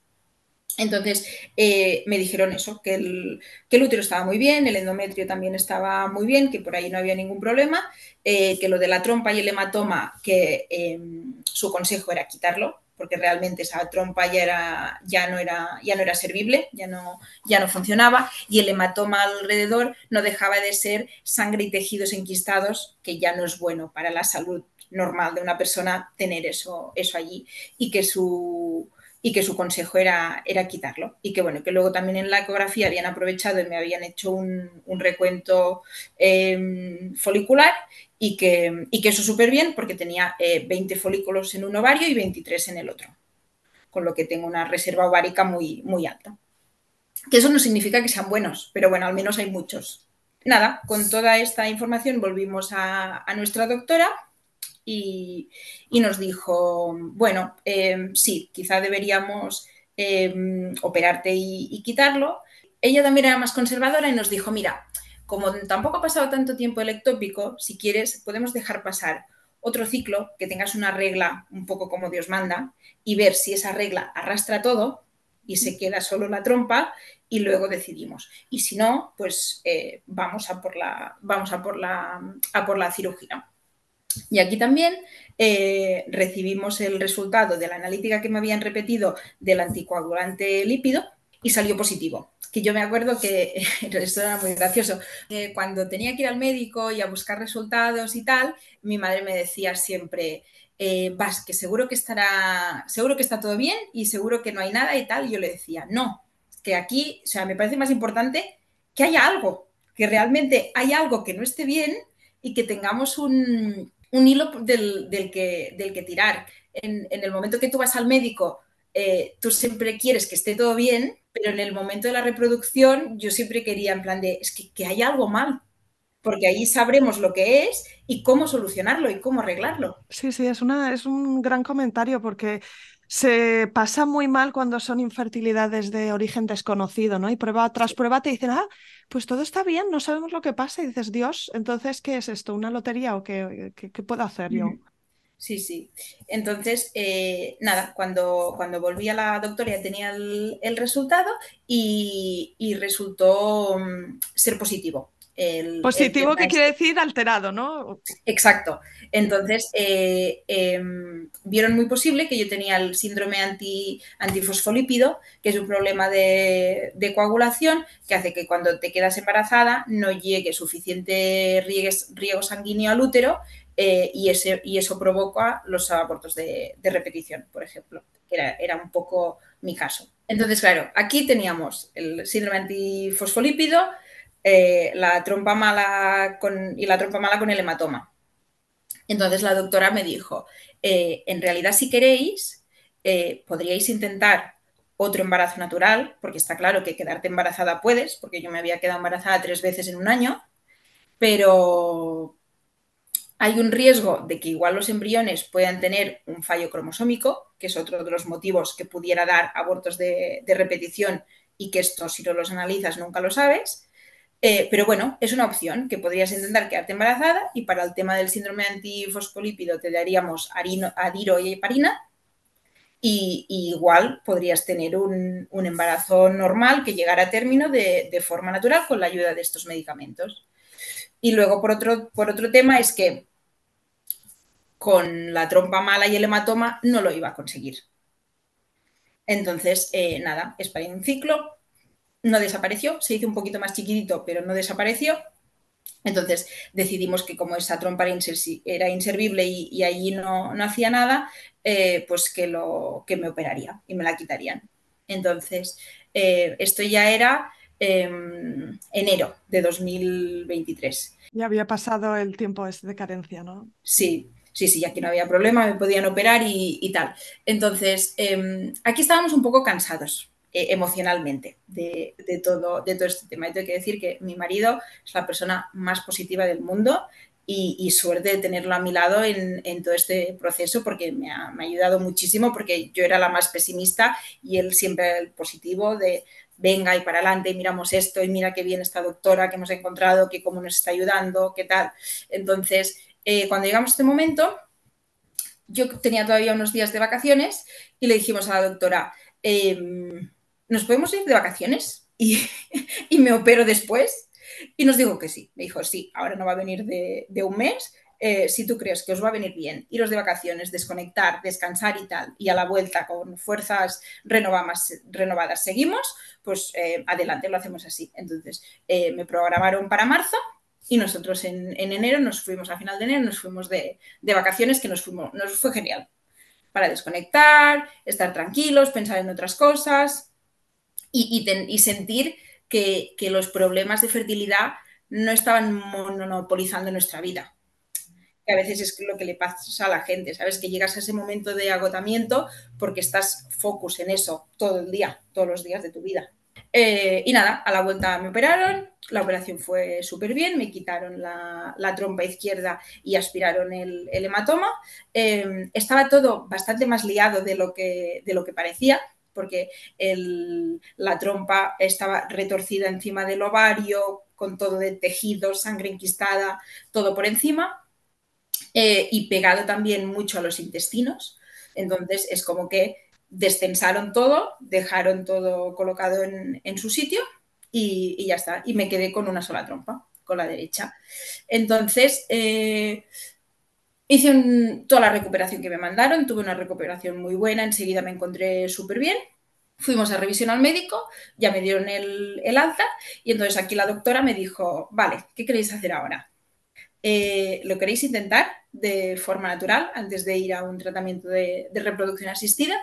Entonces eh, me dijeron eso, que el, que el, útero estaba muy bien, el endometrio también estaba muy bien, que por ahí no había ningún problema, eh, que lo de la trompa y el hematoma, que eh, su consejo era quitarlo, porque realmente esa trompa ya, era, ya, no, era, ya no era servible, ya no, ya no funcionaba, y el hematoma alrededor no dejaba de ser sangre y tejidos enquistados, que ya no es bueno para la salud normal de una persona tener eso, eso allí, y que su, y que su consejo era, era quitarlo. Y que bueno, que luego también en la ecografía habían aprovechado y me habían hecho un, un recuento eh, folicular y que, y que eso súper bien porque tenía eh, 20 folículos en un ovario y 23 en el otro, con lo que tengo una reserva ovárica muy, muy alta. Que eso no significa que sean buenos, pero bueno, al menos hay muchos. Nada, con toda esta información volvimos a, a nuestra doctora y, nos dijo, bueno, eh, sí, quizá deberíamos eh, operarte y, y quitarlo. Ella también era más conservadora y nos dijo, mira, como tampoco ha pasado tanto tiempo el ectópico, si quieres, podemos dejar pasar otro ciclo, que tengas una regla un poco como Dios manda, y ver si esa regla arrastra todo y se queda solo la trompa y luego decidimos. Y si no, pues eh, vamos, a por, la, vamos a, por la, a por la cirugía. Y aquí también eh, recibimos el resultado de la analítica que me habían repetido del anticoagulante lípido y salió positivo que yo me acuerdo que esto era muy gracioso. Cuando tenía que ir al médico y a buscar resultados y tal, mi madre me decía siempre, eh, vas, que seguro que estará, seguro que está todo bien y seguro que no hay nada y tal. Y yo le decía, no, que aquí, o sea, me parece más importante que haya algo, que realmente hay algo que no esté bien y que tengamos un, un hilo del, del, que, del que tirar. En, en, el momento que tú vas al médico, eh, tú siempre quieres que esté todo bien, pero en el momento de la reproducción yo siempre quería en plan de, es que, que hay algo mal, porque ahí sabremos lo que es y cómo solucionarlo y cómo arreglarlo. Sí, sí, es, una, es un gran comentario porque se pasa muy mal cuando son infertilidades de origen desconocido, ¿no? Y prueba tras prueba te dicen, ah, pues todo está bien, no sabemos lo que pasa. Y dices, Dios, entonces, ¿qué es esto? ¿Una lotería o qué, qué, qué puedo hacer yo? Sí, sí. Entonces, eh, nada, cuando, cuando volví a la doctora ya tenía el, el resultado y, y resultó um, ser positivo. Positivo, que quiere decir alterado, ¿no? Exacto. Entonces, eh, em, vieron muy posible que yo tenía el síndrome anti, antifosfolípido, que es un problema de, coagulación que hace que cuando te quedas embarazada no llegue suficiente riego sanguíneo al útero eh, y, ese, y, eso provoca los abortos de, repetición, por ejemplo. Era, era un poco mi caso. Entonces, claro, aquí teníamos el síndrome antifosfolípido, eh, la trompa mala con, y la trompa mala con el hematoma. Entonces la doctora me dijo, eh, en realidad si queréis, eh, podríais intentar otro embarazo natural, porque está claro que quedarte embarazada puedes, porque yo me había quedado embarazada tres veces en un año, pero hay un riesgo de que igual los embriones puedan tener un fallo cromosómico, que es otro de los motivos que pudiera dar abortos de, de repetición y que esto si no los analizas nunca lo sabes. Eh, pero bueno, es una opción que podrías intentar quedarte embarazada y para el tema del síndrome antifosfolípido te daríamos adiro y heparina y, igual podrías tener un, embarazo normal que llegara a término de, forma natural con la ayuda de estos medicamentos. Y luego, por otro, por otro tema, es que con la trompa mala y el hematoma no lo iba a conseguir. Entonces, eh, nada, es para un ciclo, no desapareció, se hizo un poquito más chiquitito, pero no desapareció. Entonces decidimos que como esa trompa era inservible y, allí no, hacía nada, eh, pues que, lo, que me operaría y me la quitarían. Entonces, eh, esto ya era em, enero de 2023. Ya había pasado el tiempo de carencia, ¿no? Sí, sí, sí, aquí no había problema, me podían operar y, tal. Entonces, em, aquí estábamos un poco cansados, eh, emocionalmente de, todo, de todo este tema. Y tengo que decir que mi marido es la persona más positiva del mundo y, suerte de tenerlo a mi lado en, todo este proceso porque me ha, ayudado muchísimo porque yo era la más pesimista y él siempre el positivo de venga y para adelante, miramos esto y mira qué bien esta doctora que hemos encontrado, que cómo nos está ayudando, qué tal. Entonces, eh, cuando llegamos a este momento, yo tenía todavía unos días de vacaciones y le dijimos a la doctora, em, ¿nos podemos ir de vacaciones? Y, me opero después. Y nos dijo que sí. Me dijo, sí, ahora no va a venir de, un mes. Eh, si tú crees que os va a venir bien iros de vacaciones, desconectar, descansar y tal, y a la vuelta con fuerzas renovadas, renovadas seguimos, pues eh, adelante, lo hacemos así. Entonces, eh, me programaron para marzo y nosotros en, enero nos fuimos, a final de enero nos fuimos de, de vacaciones, que nos, fuimos, nos fue genial. Para desconectar, estar tranquilos, pensar en otras cosas, y, sentir que, los problemas de fertilidad no estaban monopolizando nuestra vida. Que a veces es lo que le pasa a la gente, ¿sabes? Que llegas a ese momento de agotamiento porque estás focus en eso todo el día, todos los días de tu vida. Eh, y nada, a la vuelta me operaron, la operación fue súper bien, me quitaron la, trompa izquierda y aspiraron el, hematoma. Eh, estaba todo bastante más liado de lo que, de lo que parecía, porque la trompa estaba retorcida encima del ovario, con todo de tejido, sangre enquistada, todo por encima, eh, y pegado también mucho a los intestinos. Entonces es como que descensaron todo, dejaron todo colocado en, su sitio y, ya está. Y me quedé con una sola trompa, con la derecha. Entonces, eh, Hice toda la recuperación que me mandaron, tuve una recuperación muy buena, enseguida me encontré súper bien. Fuimos a revisión al médico, ya me dieron el, alta y entonces aquí la doctora me dijo, vale, ¿qué queréis hacer ahora? Eh, ¿Lo queréis intentar de forma natural antes de ir a un tratamiento de, reproducción asistida?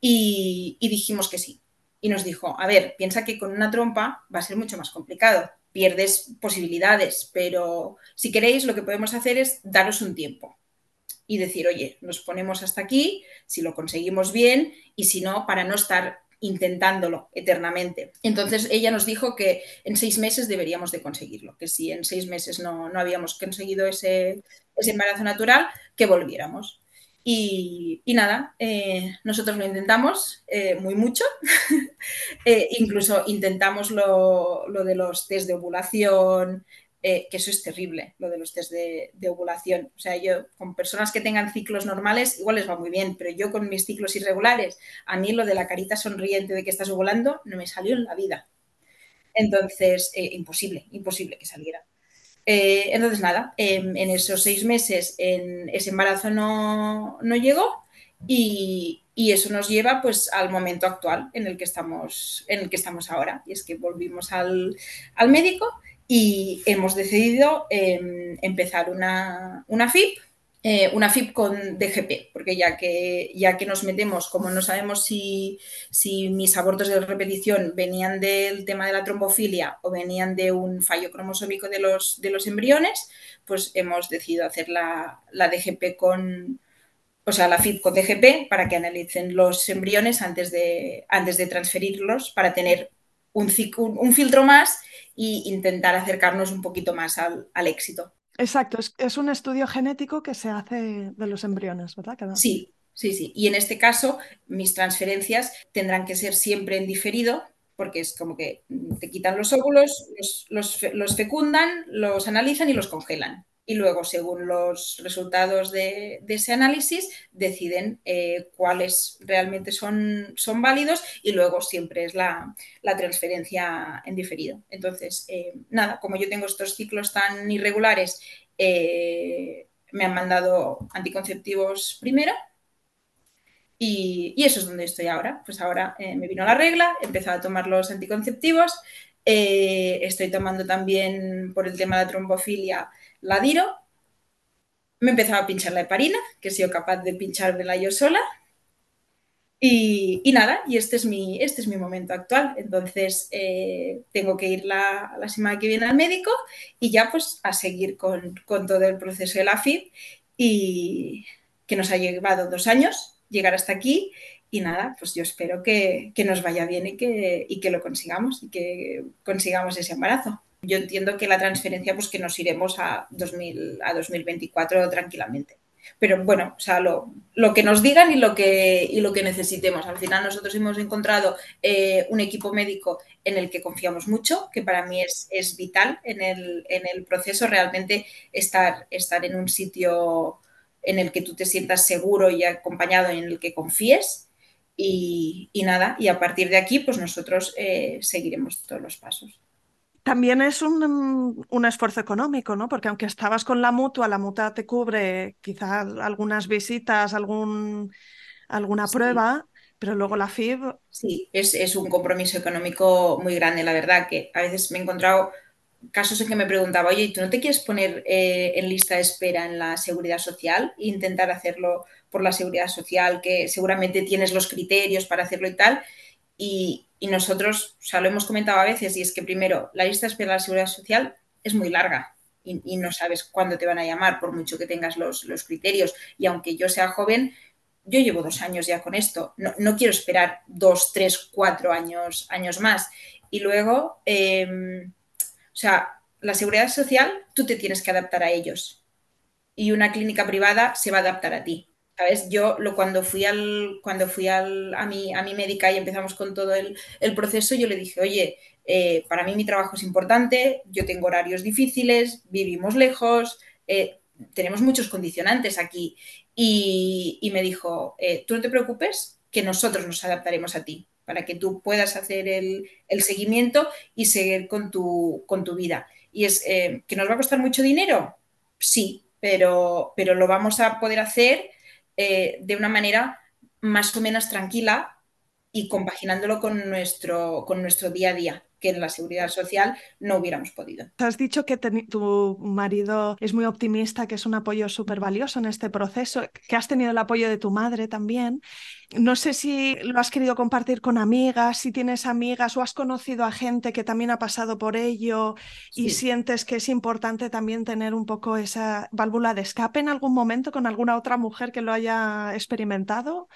Y, y dijimos que sí. Y nos dijo, a ver, piensa que con una trompa va a ser mucho más complicado pierdes posibilidades, pero si queréis lo que podemos hacer es daros un tiempo y decir, oye, nos ponemos hasta aquí, si lo conseguimos bien y si no, para no estar intentándolo eternamente. Entonces ella nos dijo que en seis meses deberíamos de conseguirlo, que si en seis meses no, habíamos conseguido ese, ese, embarazo natural, que volviéramos. Y, nada, eh, nosotros lo intentamos eh, muy mucho, eh, incluso intentamos lo, lo, de los test de ovulación, eh, que eso es terrible, lo de los test de, ovulación. O sea, yo con personas que tengan ciclos normales igual les va muy bien, pero yo con mis ciclos irregulares, a mí lo de la carita sonriente de que estás ovulando no me salió en la vida. Entonces, eh, imposible, imposible que saliera. Eh, entonces, nada, en, esos seis meses ese embarazo no, no llegó y, y, eso nos lleva pues al momento actual en el que estamos, en el que estamos ahora. Y es que volvimos al, al médico y hemos decidido eh, empezar una, una FIP eh, una FIP con DGP, porque ya que, ya que nos metemos, como no sabemos si, si, mis abortos de repetición venían del tema de la trombofilia o venían de un fallo cromosómico de los, de los embriones, pues hemos decidido hacer la, la DGP con, o sea, la FIP con DGP para que analicen los embriones antes de, antes de transferirlos para tener un filtro más e intentar acercarnos un poquito más al, al éxito. Exacto, es, es, un estudio genético que se hace de los embriones, ¿verdad? Sí, sí, sí. Y en este caso, mis transferencias tendrán que ser siempre en diferido, porque es como que te quitan los óvulos, los, los, los fecundan, los analizan y los congelan. Y luego, según los resultados de, ese análisis, deciden eh, cuáles realmente son, son, válidos y luego siempre es la, la transferencia en diferido. Entonces, eh, nada, como yo tengo estos ciclos tan irregulares, eh, me han mandado anticonceptivos primero y, y, eso es donde estoy ahora. Pues ahora me vino la regla, he empezado a tomar los anticonceptivos, estoy tomando también por el tema de la trombofilia la Diro. Me empezaba a pinchar la heparina, que he sido capaz de pinchármela yo sola. Y, y, nada, y este es mi, este es mi momento actual. Entonces, eh, tengo que ir la, la, semana que viene al médico y ya pues a seguir con, con todo el proceso de la FIP y que nos ha llevado dos años llegar hasta aquí. Y nada, pues yo espero que, que nos vaya bien y que, y que lo consigamos y que consigamos ese embarazo yo entiendo que la transferencia, pues que nos iremos a, 2000, a 2024 tranquilamente. Pero bueno, o sea, lo, que nos digan y lo que, y lo que necesitemos. Al final nosotros hemos encontrado eh, un equipo médico en el que confiamos mucho, que para mí es, vital en el, en el, proceso, realmente estar, en un sitio en el que tú te sientas seguro y acompañado en el que confíes. Y, y nada, y a partir de aquí, pues nosotros eh, seguiremos todos los pasos. También es un, un, esfuerzo económico, ¿no? Porque aunque estabas con la mutua, la mutua te cubre quizás algunas visitas, algún, alguna sí. prueba, pero luego la FIB. Sí, es, es, un compromiso económico muy grande, la verdad, que a veces me he encontrado casos en que me preguntaba, oye, ¿tú no te quieres poner eh, en lista de espera en la seguridad social e intentar hacerlo por la seguridad social, que seguramente tienes los criterios para hacerlo y tal? Y, y, nosotros, o sea, lo hemos comentado a veces, y es que primero, la lista de espera de la seguridad social es muy larga y, no sabes cuándo te van a llamar, por mucho que tengas los, los, criterios. Y aunque yo sea joven, yo llevo dos años ya con esto. No, no quiero esperar dos, tres, cuatro años, años más. Y luego, eh, o sea, la seguridad social, tú te tienes que adaptar a ellos. Y una clínica privada se va a adaptar a ti. ¿Sabes? Yo lo, cuando fui, al, cuando fui al, a, mi, a médica y empezamos con todo el, proceso, yo le dije, oye, eh, para mí mi trabajo es importante, yo tengo horarios difíciles, vivimos lejos, eh, tenemos muchos condicionantes aquí. Y, y me dijo, eh, tú no te preocupes, que nosotros nos adaptaremos a ti, para que tú puedas hacer el, el seguimiento y seguir con tu, con tu vida. Y es que nos va a costar mucho dinero, sí, pero, pero lo vamos a poder hacer eh, de una manera más o menos tranquila y compaginándolo con nuestro, con nuestro día a día que en la seguridad social no hubiéramos podido. Has dicho que tu marido es muy optimista, que es un apoyo súper valioso en este proceso, que has tenido el apoyo de tu madre también. No sé si lo has querido compartir con amigas, si tienes amigas o has conocido a gente que también ha pasado por ello y sientes que es importante también tener un poco esa válvula de escape en algún momento con alguna otra mujer que lo haya experimentado.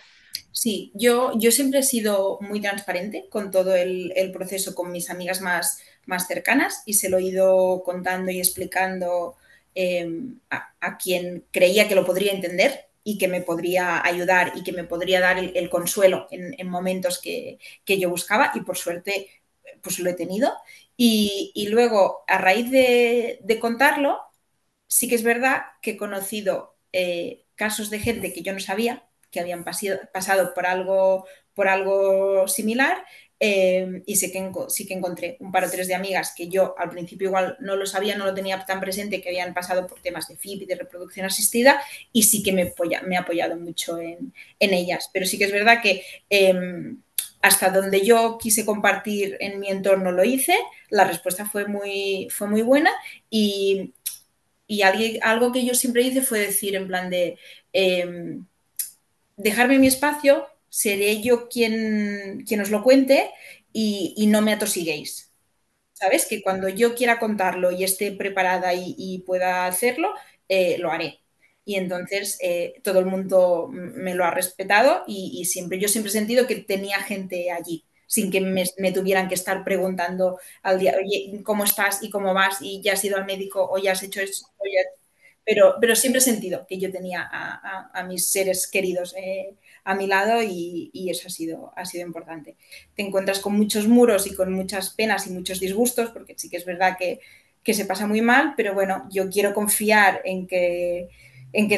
Sí, yo, yo siempre he sido muy transparente con todo el, proceso con mis amigas más, más, cercanas y se lo he ido contando y explicando eh, a, quien creía que lo podría entender y que me podría ayudar y que me podría dar el, el consuelo en, en momentos que, que, yo buscaba y por suerte pues lo he tenido. Y, y luego, a raíz de, de, contarlo, sí que es verdad que he conocido eh, casos de gente que yo no sabía que habían pasado por algo, por algo similar eh, y sí que, sí que encontré un par o tres de amigas que yo al principio igual no lo sabía, no lo tenía tan presente, que habían pasado por temas de FIP y de reproducción asistida y sí que me, me ha apoyado mucho en, en, ellas. Pero sí que es verdad que eh, hasta donde yo quise compartir en mi entorno lo hice, la respuesta fue muy, fue muy buena y, y algo que yo siempre hice fue decir en plan de eh, dejarme mi espacio, seré yo quien, quien os lo cuente y, y, no me atosiguéis. ¿Sabes? Que cuando yo quiera contarlo y esté preparada y, pueda hacerlo, eh, lo haré. Y entonces eh, todo el mundo me lo ha respetado y, siempre, yo siempre he sentido que tenía gente allí sin que me, tuvieran que estar preguntando al día, ¿cómo estás y cómo vas? Y ya has ido al médico o ya has hecho. Ya... Pero, siempre he sentido que yo tenía a, mis seres queridos eh, a mi lado y, eso ha sido, ha sido importante. Te encuentras con muchos muros y con muchas penas y muchos disgustos, porque sí que es verdad que, se pasa muy mal, pero bueno, yo quiero confiar en que,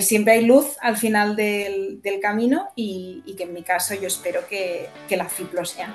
siempre hay luz al final del, camino y, que en mi caso yo espero que, la FIP lo sea.